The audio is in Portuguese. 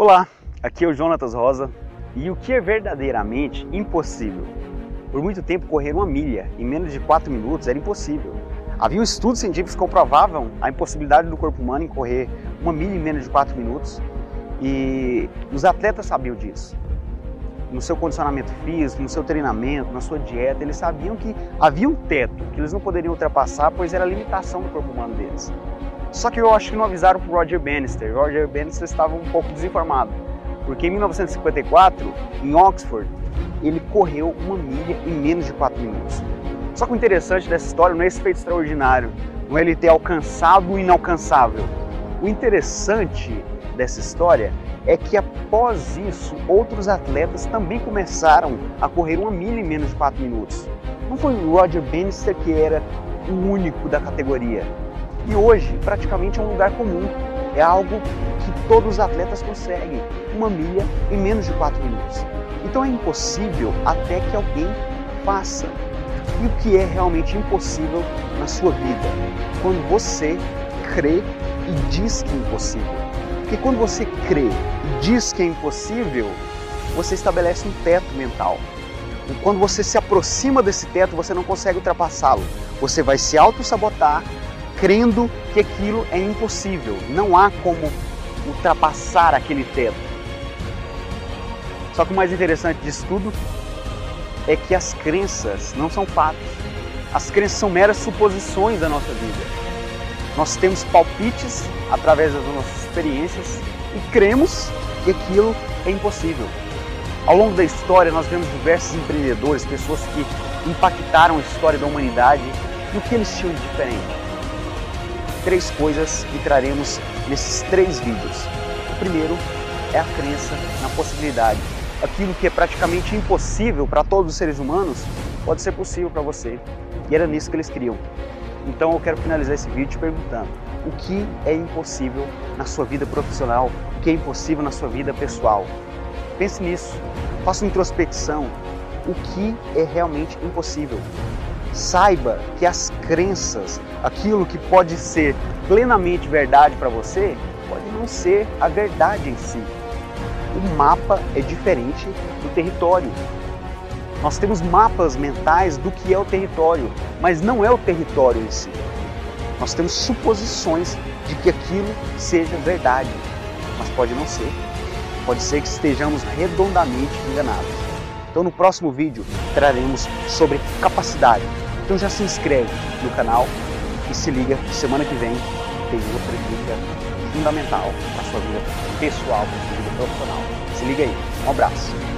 Olá, aqui é o Jonatas Rosa e o que é verdadeiramente impossível? Por muito tempo, correr uma milha em menos de 4 minutos era impossível. Havia estudos científicos que comprovavam a impossibilidade do corpo humano em correr uma milha em menos de 4 minutos e os atletas sabiam disso. No seu condicionamento físico, no seu treinamento, na sua dieta, eles sabiam que havia um teto que eles não poderiam ultrapassar, pois era a limitação do corpo humano deles. Só que eu acho que não avisaram para Roger Bannister. Roger Bannister estava um pouco desinformado, porque em 1954, em Oxford, ele correu uma milha em menos de 4 minutos. Só que o interessante dessa história não é esse feito extraordinário, não é ele ter alcançado o inalcançável. O interessante dessa história é que após isso, outros atletas também começaram a correr uma milha em menos de 4 minutos. Não foi o Roger Bannister que era o único da categoria. E hoje, praticamente é um lugar comum. É algo que todos os atletas conseguem, uma milha em menos de 4 minutos. Então é impossível até que alguém faça. E o que é realmente impossível na sua vida? Quando você crê e diz que é impossível. Porque quando você crê e diz que é impossível, você estabelece um teto mental. E quando você se aproxima desse teto, você não consegue ultrapassá-lo. Você vai se auto-sabotar, crendo que aquilo é impossível. Não há como ultrapassar aquele teto. Só que o mais interessante disso tudo é que as crenças não são fatos. As crenças são meras suposições da nossa vida. Nós temos palpites através das nossas experiências e cremos que aquilo é impossível. Ao longo da história, nós vemos diversos empreendedores, pessoas que impactaram a história da humanidade e o que eles tinham de diferente. Três coisas que traremos nesses três vídeos. O primeiro é a crença na possibilidade aquilo que é praticamente impossível para todos os seres humanos pode ser possível para você. E era nisso que eles queriam. Então eu quero finalizar esse vídeo te perguntando: o que é impossível na sua vida profissional? O que é impossível na sua vida pessoal? Pense nisso. Faça uma introspecção. O que é realmente impossível? Saiba que as crenças, aquilo que pode ser plenamente verdade para você, pode não ser a verdade em si o mapa é diferente do território. Nós temos mapas mentais do que é o território, mas não é o território em si. Nós temos suposições de que aquilo seja verdade, mas pode não ser. Pode ser que estejamos redondamente enganados. Então no próximo vídeo traremos sobre capacidade. Então já se inscreve no canal e se liga, semana que vem tem outra dica fundamental para sua vida pessoal, para sua vida profissional. Se liga aí. Um abraço.